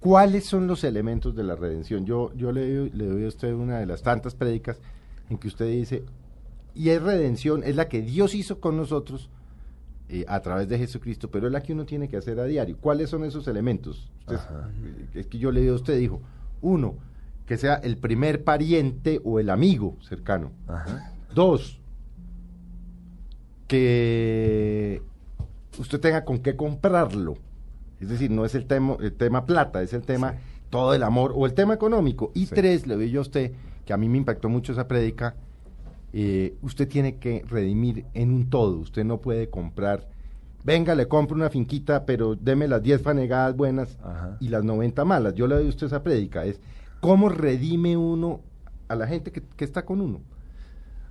¿Cuáles son los elementos de la redención? Yo, yo le, doy- le doy a usted una de las tantas prédicas en que usted dice, y es redención, es la que Dios hizo con nosotros eh, a través de Jesucristo, pero es la que uno tiene que hacer a diario. ¿Cuáles son esos elementos? Usted- eh, es que yo le digo a usted, dijo, uno, que sea el primer pariente o el amigo cercano. Dos, que usted tenga con qué comprarlo. Es decir, no es el tema, el tema plata, es el tema todo el amor o el tema económico. Y tres, le doy yo a usted, que a mí me impactó mucho esa prédica, eh, usted tiene que redimir en un todo. Usted no puede comprar, venga, le compro una finquita, pero deme las 10 fanegadas buenas Ajá. y las 90 malas. Yo le doy a usted esa prédica, es cómo redime uno a la gente que, que está con uno.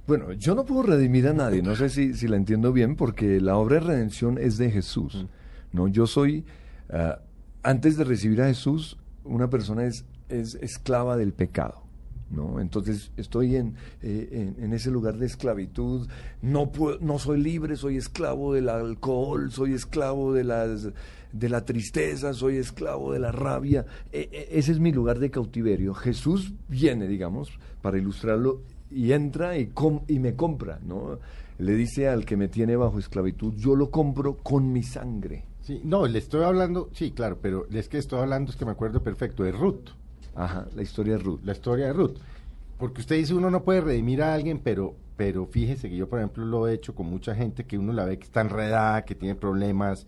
Bueno, yo no puedo redimir a nadie, no sé si, si la entiendo bien, porque la obra de redención es de Jesús. No, yo soy, ah, antes de recibir a Jesús, una persona es, es esclava del pecado. ¿no? Entonces estoy en, eh, en, en ese lugar de esclavitud, no, puedo, no soy libre, soy esclavo del alcohol, soy esclavo de, las, de la tristeza, soy esclavo de la rabia. E- e- ese es mi lugar de cautiverio. Jesús viene, digamos, para ilustrarlo, y entra y, com- y me compra. ¿no? Le dice al que me tiene bajo esclavitud, yo lo compro con mi sangre. Sí, no, le estoy hablando, sí, claro, pero es que estoy hablando, es que me acuerdo perfecto, de Ruth, Ajá, la historia de Ruth. la historia de Ruth. Porque usted dice uno no puede redimir a alguien, pero, pero fíjese que yo, por ejemplo, lo he hecho con mucha gente que uno la ve que está enredada, que tiene problemas,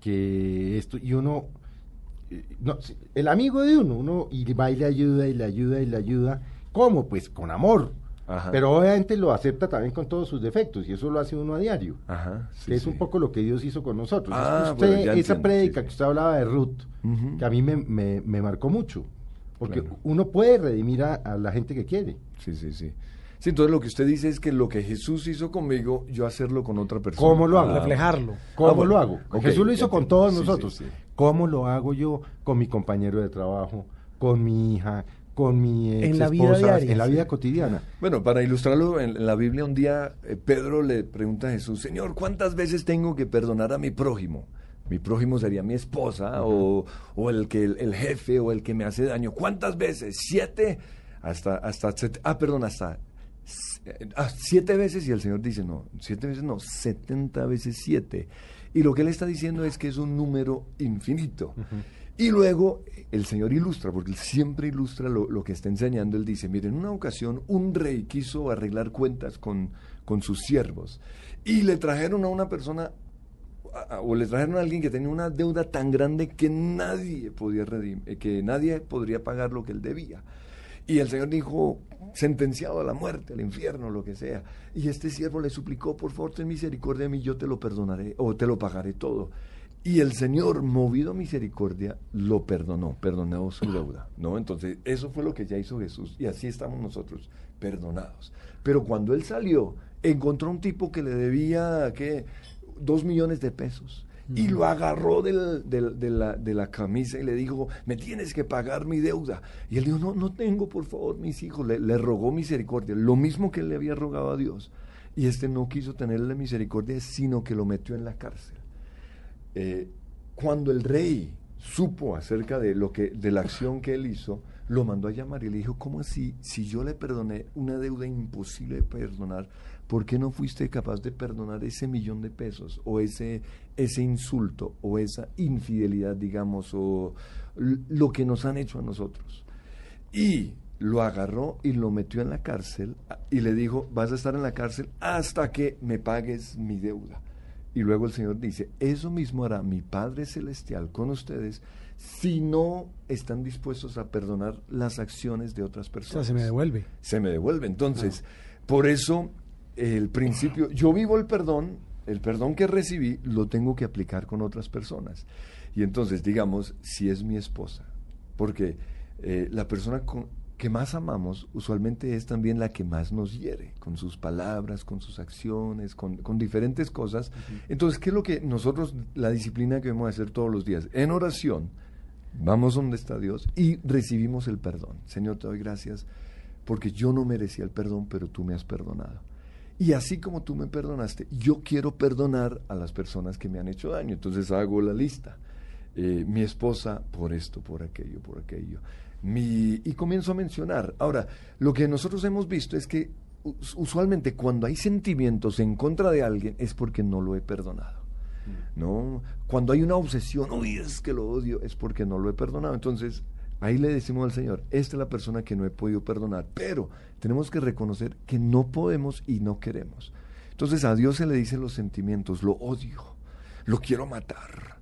que esto, y uno, eh, no, el amigo de uno, uno y va y le ayuda y le ayuda y le ayuda. ¿Cómo? Pues con amor. Ajá. Pero obviamente lo acepta también con todos sus defectos y eso lo hace uno a diario. Ajá, sí, que es sí. un poco lo que Dios hizo con nosotros. Ah, usted, bueno, esa prédica sí, que usted hablaba de Ruth, Ujú. que a mí me, me- me marcó mucho, porque Claro. uno puede redimir a, a la gente que quiere. Sí, sí, sí. Sí, entonces lo que usted dice es que lo que Jesús hizo conmigo, yo hacerlo con otra persona. ¿Cómo lo hago? reflejarlo. ¿Cómo Ah, bueno. lo hago? Ok, Jesús lo hizo con todos Sí, sí, nosotros. sí. ¿Cómo lo hago yo con mi compañero de trabajo, con mi hija, con mi ex En la vida diaria, en la sí. vida cotidiana? Bueno, para ilustrarlo, en, en la Biblia un día eh, Pedro le pregunta a Jesús, Señor, ¿cuántas veces tengo que perdonar a mi prójimo? Mi prójimo sería mi esposa o, o el, que, el, jefe o el que me hace daño. ¿Cuántas veces? ¿Siete? Hasta, hasta, ah, perdón, hasta ah, siete veces y el Señor dice, no, siete veces no, setenta veces siete. Y lo que él está diciendo es que es un número infinito. Y luego el Señor ilustra, porque él siempre ilustra lo, lo que está enseñando. Él dice, mire, en una ocasión un rey quiso arreglar cuentas con, con sus siervos y le trajeron a una persona o le trajeron a alguien que tenía una deuda tan grande que nadie podía redim- eh, que nadie podría pagar lo que él debía. Y el Señor dijo, sentenciado a la muerte, al infierno, lo que sea. Y este siervo le suplicó, por favor, ten misericordia de mí, yo te lo perdonaré o te lo pagaré todo. Y el Señor, movido a misericordia, lo perdonó, perdonó su deuda. ¿no? Entonces, eso fue lo que ya hizo Jesús. Y así estamos nosotros, perdonados. Pero cuando Él salió, encontró un tipo que le debía, ¿qué? Dos millones de pesos. Y lo agarró del- del- de, la, de la camisa y le dijo, me tienes que pagar mi deuda. Y él dijo, no, no tengo, por favor, mis hijos. Le, le rogó misericordia, lo mismo que él le había rogado a Dios. Y este no quiso tenerle misericordia, sino que lo metió en la cárcel. Eh, cuando el rey supo acerca de lo que de la acción que él hizo, lo mandó a llamar y le dijo, ¿cómo así? Si yo le perdoné una deuda imposible de perdonar, ¿por qué no fuiste capaz de perdonar ese millón de pesos o ese, ese insulto o esa infidelidad, digamos, o lo que nos han hecho a nosotros? Y lo agarró y lo metió en la cárcel y le dijo, vas a estar en la cárcel hasta que me pagues mi deuda. Y luego el Señor dice, eso mismo hará mi Padre Celestial con ustedes si no están dispuestos a perdonar las acciones de otras O sea, personas. se me devuelve. Se me devuelve. Entonces, por eso el principio, yo vivo el perdón, el perdón que recibí lo tengo que aplicar con otras personas. Y entonces, digamos, si es mi esposa porque eh, la persona que más amamos usualmente es también la que más nos hiere, con sus palabras, con sus acciones, con, diferentes cosas. Entonces, ¿qué es lo que nosotros, la disciplina que debemos hacer todos los días? En oración, vamos donde está Dios y recibimos el perdón. Señor, te doy gracias porque yo no merecía el perdón, pero tú me has perdonado. Y así como tú me perdonaste, yo quiero perdonar a las personas que me han hecho daño. Entonces hago la lista. Eh, mi esposa por esto, por aquello, por aquello. Mi, y comienzo a mencionar. Ahora, lo que nosotros hemos visto es que usualmente cuando hay sentimientos en contra de alguien es porque no lo he perdonado. ¿no? Cuando hay una obsesión, uy, es que lo odio, es porque no lo he perdonado. Entonces, Ahí le decimos al Señor, esta es la persona que no he podido perdonar, pero tenemos que reconocer que no podemos y no queremos. Entonces a Dios se le dicen los sentimientos, lo odio, lo quiero matar.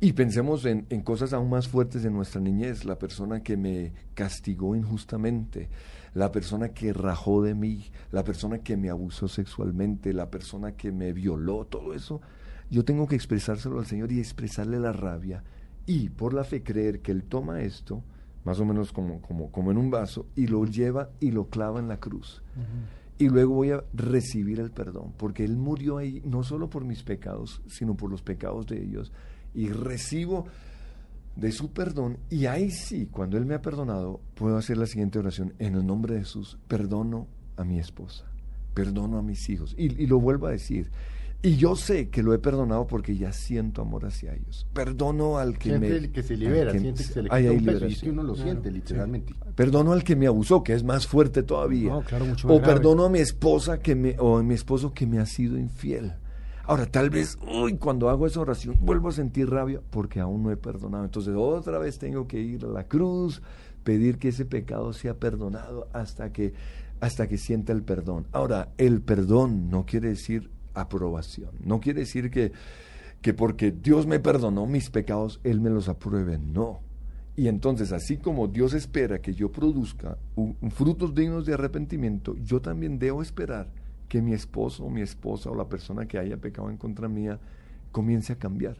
Y pensemos en, en cosas aún más fuertes de nuestra niñez, la persona que me castigó injustamente, la persona que rajó de mí, la persona que me abusó sexualmente, la persona que me violó, todo eso. Yo tengo que expresárselo al Señor y expresarle la rabia y por la fe creer que Él toma esto más o menos como, como, como en un vaso, y lo lleva y lo clava en la cruz. Y luego voy a recibir el perdón, porque Él murió ahí no solo por mis pecados, sino por los pecados de ellos. Y recibo de su perdón, y ahí sí, cuando Él me ha perdonado, puedo hacer la siguiente oración. En el nombre de Jesús, perdono a mi esposa, perdono a mis hijos. Y, y lo vuelvo a decir. Y yo sé que lo he perdonado porque ya siento amor hacia ellos. Perdono al que siente me... que se libera, siente que se le quita un peso, y es que uno lo siente literalmente. Perdono al que me abusó, que es más fuerte todavía. No, claro, mucho más o perdono a mi esposa que me, o a mi esposo que me ha sido infiel. Ahora, tal vez, uy, cuando hago esa oración, vuelvo a sentir rabia porque aún no he perdonado. Entonces, otra vez tengo que ir a la cruz, pedir que ese pecado sea perdonado hasta que, hasta que sienta el perdón. Ahora, el perdón no quiere decir aprobación. No quiere decir que, que porque Dios me perdonó mis pecados, Él me los apruebe. No. Y entonces, así como Dios espera que yo produzca frutos dignos de arrepentimiento, yo también debo esperar que mi esposo o mi esposa o la persona que haya pecado en contra mía comience a cambiar.